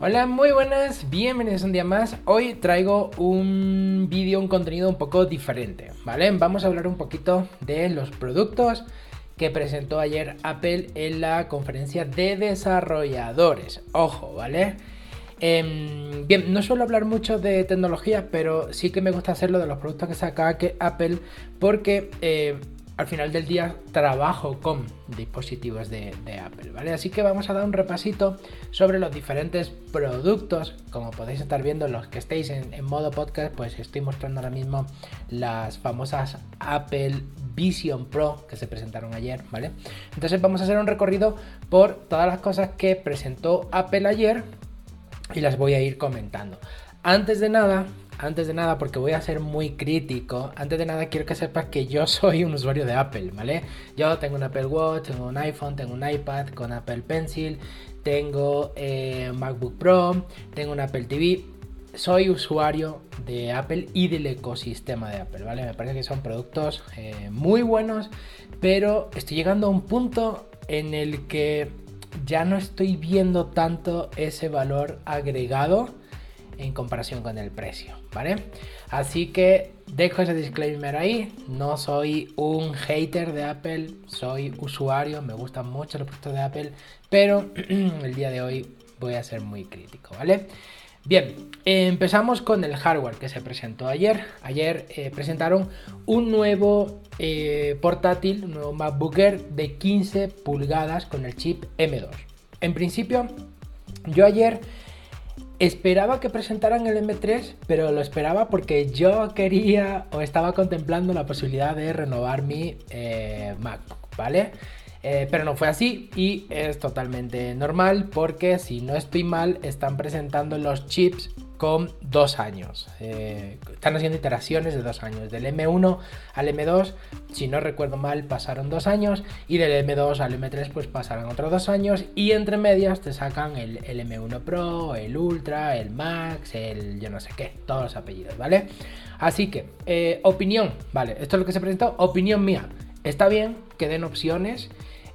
Hola, muy buenas, bienvenidos un día más. Hoy traigo un vídeo, un contenido un poco diferente, ¿vale? Vamos a hablar un poquito de los productos que presentó ayer Apple en la conferencia de desarrolladores. Ojo, ¿vale? Em, bien, no suelo hablar mucho de tecnología, pero sí que me gusta hacerlo de los productos que saca Apple porque... Eh, al final del día trabajo con dispositivos de, Apple, ¿vale? Así que vamos a dar un repasito sobre los diferentes productos. Como podéis estar viendo, los que estéis en, modo podcast, pues estoy mostrando ahora mismo las famosas Apple Vision Pro que se presentaron ayer, ¿vale? Entonces vamos a hacer un recorrido por todas las cosas que presentó Apple ayer y las voy a ir comentando. Antes de nada, antes de nada, porque voy a ser muy crítico, antes de nada quiero que sepas que yo soy un usuario de Apple, ¿vale? Yo tengo un Apple Watch, tengo un iPhone, tengo un iPad con Apple Pencil, tengo eh, MacBook Pro, tengo un Apple TV. Soy usuario de Apple y del ecosistema de Apple, ¿vale? Me parece que son productos eh, muy buenos, pero estoy llegando a un punto en el que ya no estoy viendo tanto ese valor agregado en comparación con el precio, ¿vale? Así que dejo ese disclaimer ahí, no soy un hater de Apple, soy usuario, me gustan mucho los productos de Apple, pero el día de hoy voy a ser muy crítico, ¿vale? Bien, empezamos con el hardware que se presentó ayer. Ayer eh, presentaron un nuevo eh, portátil, un nuevo MacBook Air de 15 pulgadas con el chip M2. En principio, yo ayer Esperaba que presentaran el M3, pero lo esperaba porque yo quería o estaba contemplando la posibilidad de renovar mi eh, MacBook, ¿vale? Eh, pero no fue así y es totalmente normal porque si no estoy mal están presentando los chips con dos años. Eh, están haciendo iteraciones de dos años. Del M1 al M2, si no recuerdo mal, pasaron dos años. Y del M2 al M3, pues pasaron otros dos años. Y entre medias te sacan el, M1 Pro, el Ultra, el Max, el yo no sé qué, todos los apellidos, ¿vale? Así que, eh, opinión, ¿vale? Esto es lo que se presentó. Opinión mía. Está bien que den opciones.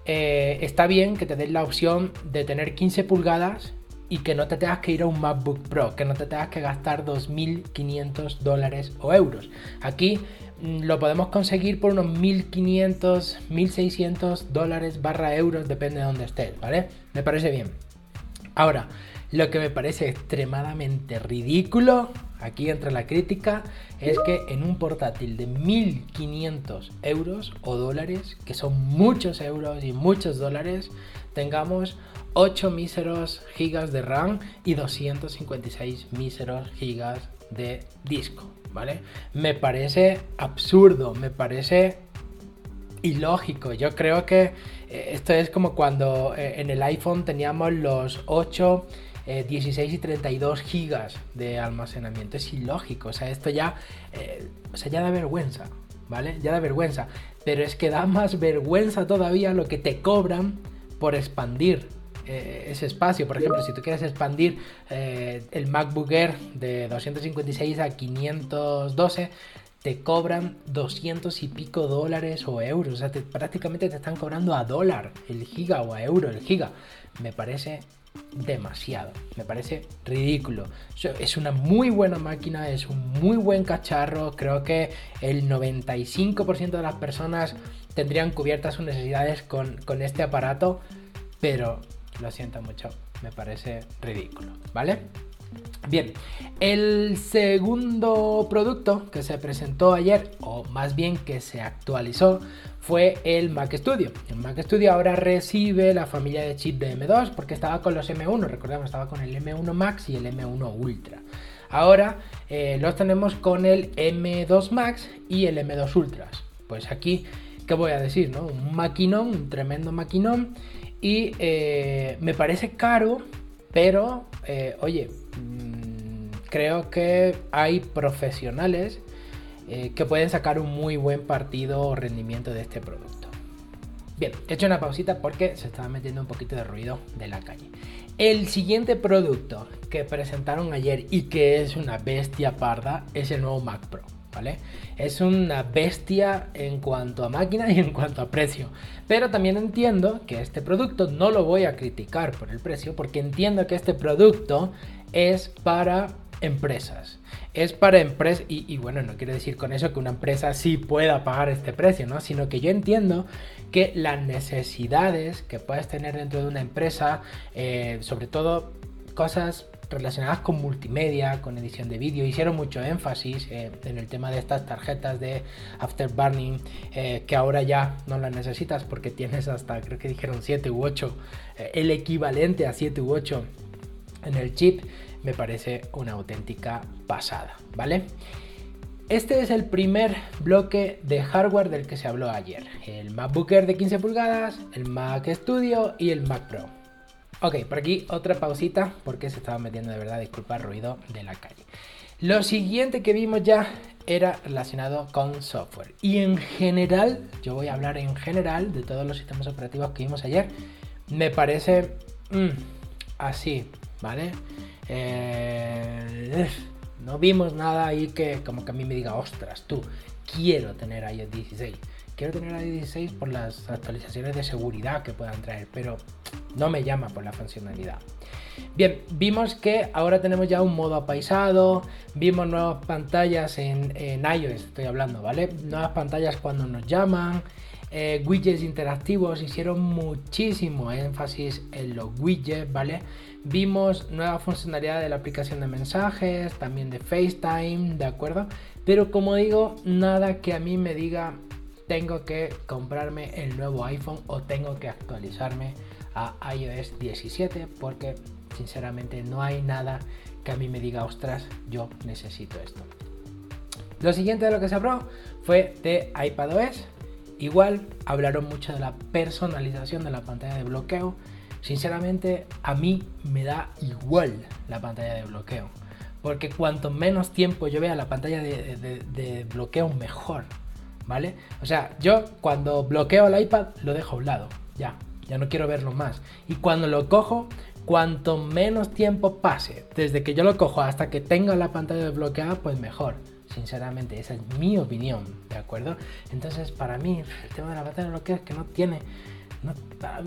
Eh, está bien que te den la opción de tener 15 pulgadas y que no te tengas que ir a un MacBook Pro, que no te tengas que gastar 2.500 dólares o euros. Aquí mm, lo podemos conseguir por unos 1.500, 1.600 dólares barra euros, depende de dónde estés, ¿vale? Me parece bien. Ahora, lo que me parece extremadamente ridículo, aquí entra la crítica, es que en un portátil de 1.500 euros o dólares, que son muchos euros y muchos dólares, tengamos 8 míseros gigas de RAM y 256 míseros gigas de disco, ¿vale? Me parece absurdo, me parece ilógico. Yo creo que eh, esto es como cuando eh, en el iPhone teníamos los 8, 16 eh, y 32 gigas de almacenamiento. Es ilógico, o sea, esto ya, o sea, ya da vergüenza, ¿vale? Ya da vergüenza. Pero es que da más vergüenza todavía lo que te cobran por expandir eh, ese espacio. Por ejemplo, si tú quieres expandir eh, el MacBook Air de 256 a 512, te cobran 200 y pico dólares o euros. O sea, prácticamente te están cobrando a dólar el giga o a euro el giga. Me parece demasiado. Me parece ridículo. Es una muy buena máquina, es un muy buen cacharro. Creo que el 95% de las personas tendrían cubiertas sus necesidades con, con este aparato. Pero lo siento mucho, me parece ridículo, ¿vale? Bien, el segundo producto que se presentó ayer, o más bien que se actualizó, fue el Mac Studio. El Mac Studio ahora recibe la familia de chip de M2 porque estaba con los M1, recordemos, estaba con el M1 Max y el M1 Ultra. Ahora eh, los tenemos con el M2 Max y el M2 Ultra. Pues aquí, ¿qué voy a decir? No? Un maquinón, un tremendo maquinón y eh, me parece caro, pero eh, oye, mm, creo que hay profesionales eh, que pueden sacar un muy buen partido o rendimiento de este producto. Bien, he hecho una pausita porque se estaba metiendo un poquito de ruido de la calle. El siguiente producto que presentaron ayer y que es una bestia parda es el nuevo Mac Pro. ¿Vale? Es una bestia en cuanto a máquina y en cuanto a precio. Pero también entiendo que este producto no lo voy a criticar por el precio, porque entiendo que este producto es para empresas. Es para empresas, y, bueno, no quiere decir con eso que una empresa sí pueda pagar este precio, ¿no? Sino que yo entiendo que las necesidades que puedes tener dentro de una empresa, eh, sobre todo cosas relacionadas con multimedia, con edición de vídeo. Hicieron mucho énfasis eh, en el tema de estas tarjetas de Afterburning, eh, que ahora ya no las necesitas porque tienes hasta, creo que dijeron 7 u 8, eh, el equivalente a 7 u 8 en el chip. Me parece una auténtica pasada, ¿vale? Este es el primer bloque de hardware del que se habló ayer. El MacBook Air de 15 pulgadas, el Mac Studio y el Mac Pro. Ok, por aquí otra pausita porque se estaba metiendo de verdad, disculpa, ruido de la calle. Lo siguiente que vimos ya era relacionado con software. Y en general, yo voy a hablar en general de todos los sistemas operativos que vimos ayer. Me parece mm, así, ¿vale? Eh, no vimos nada ahí que como que a mí me diga, ostras, tú, quiero tener iOS 16 quiero tener iOS 16 por las actualizaciones de seguridad que puedan traer, pero no me llama por la funcionalidad. Bien, vimos que ahora tenemos ya un modo apaisado, vimos nuevas pantallas en, iOS, estoy hablando, ¿vale? Nuevas pantallas cuando nos llaman, eh, widgets interactivos, hicieron muchísimo énfasis en los widgets, ¿vale? Vimos nueva funcionalidad de la aplicación de mensajes, también de FaceTime, ¿de acuerdo? Pero como digo, nada que a mí me diga tengo que comprarme el nuevo iPhone o tengo que actualizarme a iOS 17 porque sinceramente no hay nada que a mí me diga, ostras, yo necesito esto. Lo siguiente de lo que se habló fue de iPadOS. Igual hablaron mucho de la personalización de la pantalla de bloqueo. Sinceramente, a mí me da igual la pantalla de bloqueo. Porque cuanto menos tiempo yo vea la pantalla de, de bloqueo, mejor. ¿Vale? O sea, yo cuando bloqueo el iPad lo dejo a un lado, ya, ya no quiero verlo más. Y cuando lo cojo, cuanto menos tiempo pase desde que yo lo cojo hasta que tenga la pantalla desbloqueada, pues mejor. Sinceramente, esa es mi opinión, ¿de acuerdo? Entonces, para mí, el tema de la pantalla de bloqueo es que no tiene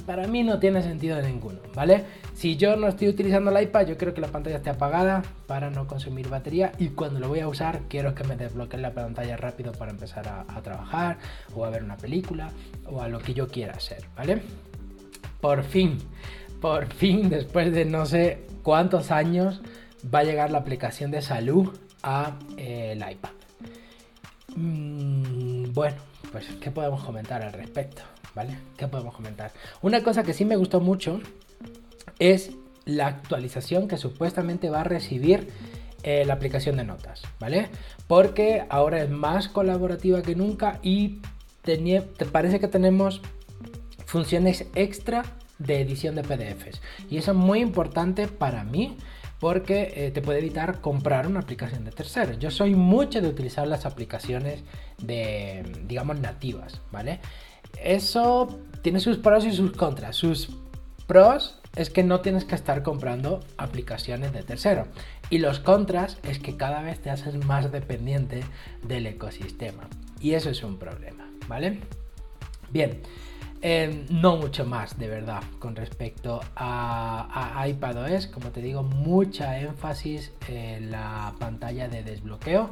para, mí no tiene sentido ninguno, ¿vale? Si yo no estoy utilizando el iPad, yo quiero que la pantalla esté apagada para no consumir batería y cuando lo voy a usar quiero que me desbloquee la pantalla rápido para empezar a, trabajar o a ver una película o a lo que yo quiera hacer, ¿vale? Por fin, por fin, después de no sé cuántos años, va a llegar la aplicación de salud a eh, el iPad. Mm, bueno, pues, ¿qué podemos comentar al respecto? ¿Vale? ¿Qué podemos comentar? Una cosa que sí me gustó mucho es la actualización que supuestamente va a recibir eh, la aplicación de notas, ¿vale? Porque ahora es más colaborativa que nunca y te parece que tenemos funciones extra de edición de PDFs. Y eso es muy importante para mí porque eh, te puede evitar comprar una aplicación de terceros. Yo soy mucho de utilizar las aplicaciones de, digamos, nativas, ¿vale? Eso tiene sus pros y sus contras. Sus pros es que no tienes que estar comprando aplicaciones de tercero. Y los contras es que cada vez te haces más dependiente del ecosistema. Y eso es un problema, ¿vale? Bien, eh, no mucho más de verdad con respecto a, a iPadOS. Como te digo, mucha énfasis en la pantalla de desbloqueo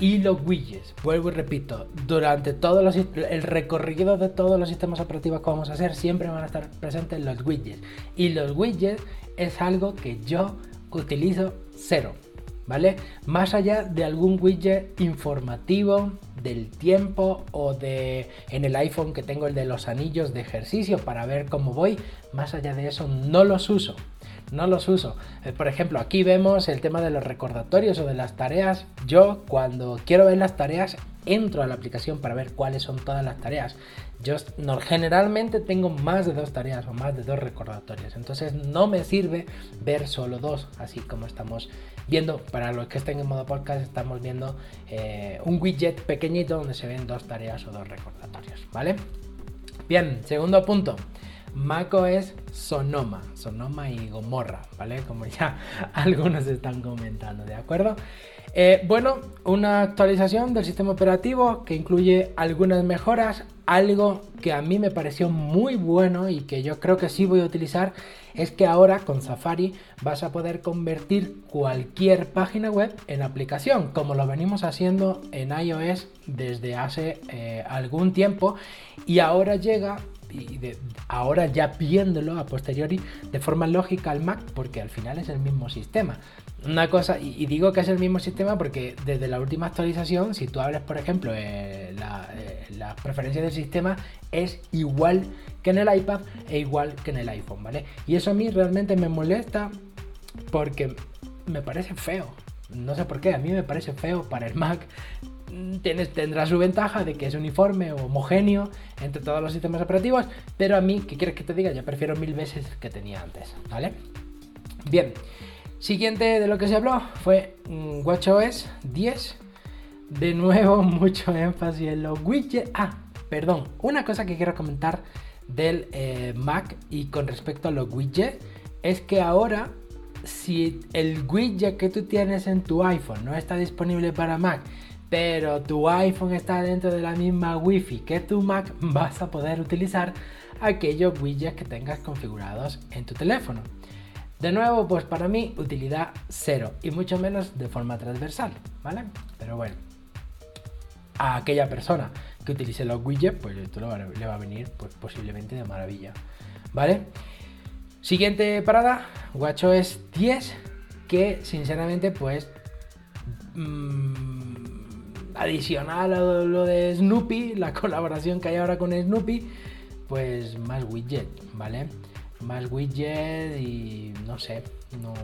y los widgets. Vuelvo y repito, durante todo el recorrido de todos los sistemas operativos que vamos a hacer, siempre van a estar presentes los widgets. Y los widgets es algo que yo utilizo cero, ¿vale? Más allá de algún widget informativo del tiempo o de en el iPhone que tengo el de los anillos de ejercicio para ver cómo voy, más allá de eso no los uso no los uso. Eh, por ejemplo, aquí vemos el tema de los recordatorios o de las tareas. Yo cuando quiero ver las tareas entro a la aplicación para ver cuáles son todas las tareas. Yo generalmente tengo más de dos tareas o más de dos recordatorios. Entonces no me sirve ver solo dos, así como estamos viendo. Para los que estén en modo podcast, estamos viendo eh, un widget pequeñito donde se ven dos tareas o dos recordatorios. ¿Vale? Bien, segundo punto. macOS Sonoma, Sonoma y Gomorra, ¿vale? Como ya algunos están comentando, ¿de acuerdo? Eh, bueno, una actualización del sistema operativo que incluye algunas mejoras. Algo que a mí me pareció muy bueno y que yo creo que sí voy a utilizar es que ahora con Safari vas a poder convertir cualquier página web en aplicación, como lo venimos haciendo en iOS desde hace eh, algún tiempo y ahora llega y ahora ya viéndolo a posteriori de forma lógica al Mac porque al final es el mismo sistema. Una cosa, y, digo que es el mismo sistema porque desde la última actualización, si tú hablas, por ejemplo, eh, eh, las preferencias del sistema, es igual que en el iPad e igual que en el iPhone, ¿vale? Y eso a mí realmente me molesta porque me parece feo. No sé por qué, a mí me parece feo para el Mac. Tienes, tendrá su ventaja de que es uniforme o homogéneo entre todos los sistemas operativos, pero a mí, ¿qué quieres que te diga? Yo prefiero mil veces que tenía antes, ¿vale? Bien, Siguiente de lo que se habló fue mm, WatchOS 10. De nuevo, mucho énfasis en los widgets. Ah, perdón, una cosa que quiero comentar del eh, Mac y con respecto a los widgets es que ahora si el widget que tú tienes en tu iPhone no está disponible para Mac, pero tu iPhone está dentro de la misma Wi-Fi que tu Mac, vas a poder utilizar aquellos widgets que tengas configurados en tu teléfono. De nuevo, pues para mí utilidad cero y mucho menos de forma transversal, ¿vale? Pero bueno, a aquella persona que utilice los widgets, pues esto le va a venir pues, posiblemente de maravilla, ¿vale? Siguiente parada, WatchOS 10, que sinceramente pues mmm, adicional a lo de Snoopy, la colaboración que hay ahora con Snoopy, pues más widget, ¿vale? más widget y no sé, no,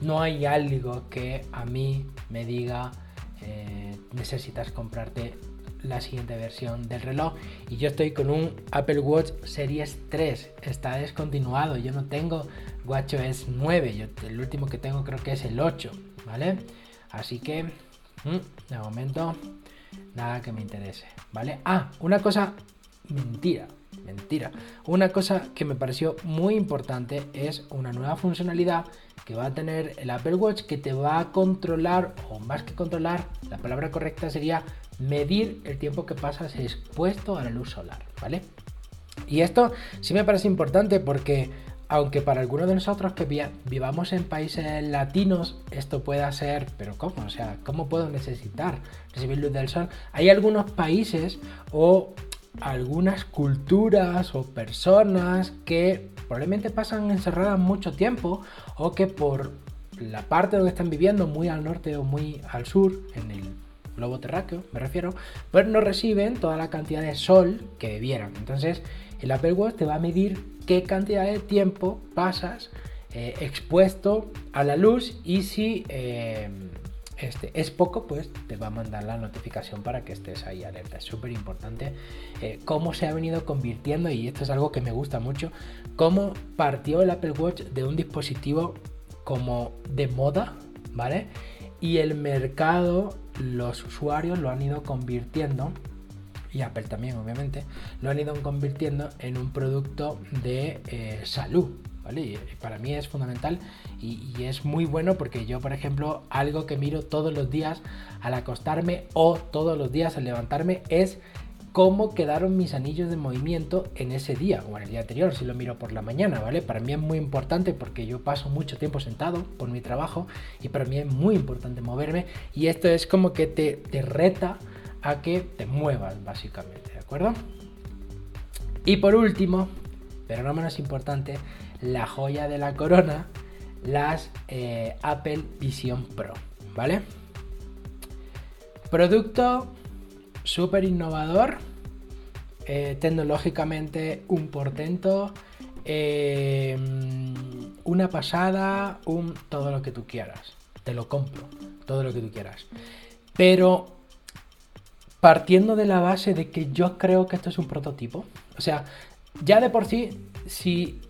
no hay algo que a mí me diga eh, necesitas comprarte la siguiente versión del reloj. Y yo estoy con un Apple Watch Series 3 está descontinuado yo no tengo WatchOS 9 yo, el último que tengo creo que es el 8 vale así que de momento nada que me interese vale ah una cosa mentira Mentira. Una cosa que me pareció muy importante es una nueva funcionalidad que va a tener el Apple Watch que te va a controlar, o más que controlar, la palabra correcta sería medir el tiempo que pasas expuesto a la luz solar, ¿vale? Y esto sí me parece importante porque aunque para algunos de nosotros que vivamos en países latinos esto pueda ser, pero ¿cómo? O sea, ¿cómo puedo necesitar recibir luz del sol? Hay algunos países o algunas culturas o personas que probablemente pasan encerradas mucho tiempo o que por la parte donde están viviendo, muy al norte o muy al sur, en el globo terráqueo me refiero, pues no reciben toda la cantidad de sol que debieran. Entonces el Apple Watch te va a medir qué cantidad de tiempo pasas eh, expuesto a la luz y si... Eh, este, es poco, pues te va a mandar la notificación para que estés ahí alerta. Es súper importante eh, cómo se ha venido convirtiendo, y esto es algo que me gusta mucho, cómo partió el Apple Watch de un dispositivo como de moda, ¿vale? Y el mercado, los usuarios lo han ido convirtiendo y Apple también obviamente, lo han ido convirtiendo en un producto de eh, salud, y para mí es fundamental y, es muy bueno porque yo, por ejemplo, algo que miro todos los días al acostarme o todos los días al levantarme es cómo quedaron mis anillos de movimiento en ese día o en el día anterior, si lo miro por la mañana, ¿vale? Para mí es muy importante porque yo paso mucho tiempo sentado por mi trabajo y para mí es muy importante moverme y esto es como que te, te reta a que te muevas, básicamente, ¿de acuerdo? Y por último, pero no menos importante, la joya de la corona, las eh, Apple Vision Pro, ¿vale? Producto súper innovador, eh, tecnológicamente un portento, eh, una pasada, un todo lo que tú quieras. Te lo compro, todo lo que tú quieras. Pero partiendo de la base de que yo creo que esto es un prototipo, o sea, ya de por sí, si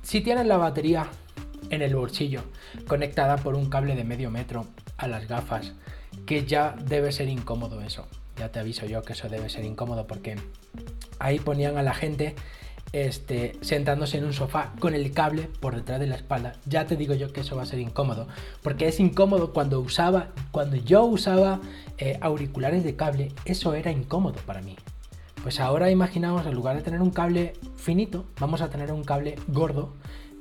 si tienes la batería en el bolsillo, conectada por un cable de medio metro a las gafas, que ya debe ser incómodo eso. Ya te aviso yo que eso debe ser incómodo porque ahí ponían a la gente este, sentándose en un sofá con el cable por detrás de la espalda. Ya te digo yo que eso va a ser incómodo, porque es incómodo cuando usaba, cuando yo usaba eh, auriculares de cable, eso era incómodo para mí. Pues ahora imaginamos, en lugar de tener un cable finito, vamos a tener un cable gordo,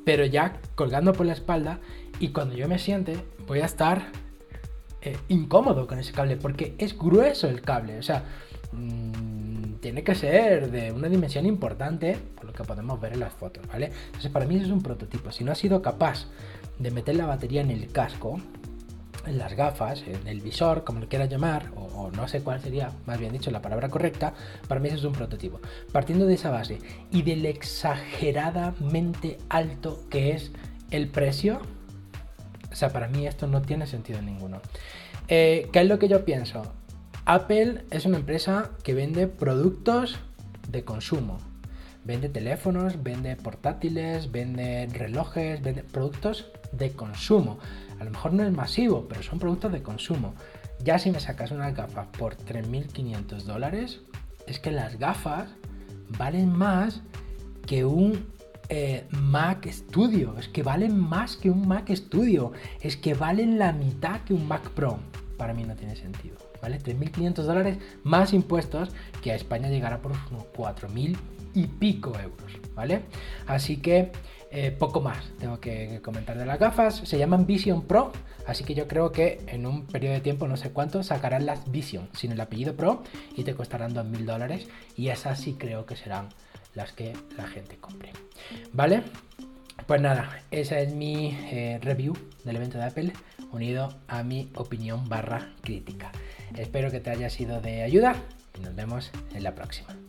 pero ya colgando por la espalda, y cuando yo me siente, voy a estar eh, incómodo con ese cable, porque es grueso el cable, o sea, mmm, tiene que ser de una dimensión importante, que podemos ver en las fotos, ¿vale? Entonces, para mí eso es un prototipo. Si no has sido capaz de meter la batería en el casco, en las gafas, en el visor, como lo quieras llamar, o, no sé cuál sería, más bien dicho, la palabra correcta, para mí eso es un prototipo. Partiendo de esa base y del exageradamente alto que es el precio, o sea, para mí esto no tiene sentido ninguno. Eh, ¿Qué es lo que yo pienso? Apple es una empresa que vende productos de consumo. Vende teléfonos, vende portátiles, vende relojes, vende productos de consumo. A lo mejor no es masivo, pero son productos de consumo. Ya si me sacas unas gafas por 3.500 dólares, es que las gafas valen más que un eh, Mac Studio. Es que valen más que un Mac Studio. Es que valen la mitad que un Mac Pro. Para mí no tiene sentido. ¿Vale? 3.500 dólares más impuestos que a España llegará por unos 4.000 y pico euros, ¿vale? Así que eh, poco más tengo que comentar de las gafas. Se llaman Vision Pro, así que yo creo que en un periodo de tiempo, no sé cuánto, sacarán las Vision sin el apellido Pro y te costarán 2.000 dólares y esas sí creo que serán las que la gente compre, ¿vale? Pues nada, esa es mi eh, review del evento de Apple unido a mi opinión barra crítica. Espero que te haya sido de ayuda y nos vemos en la próxima.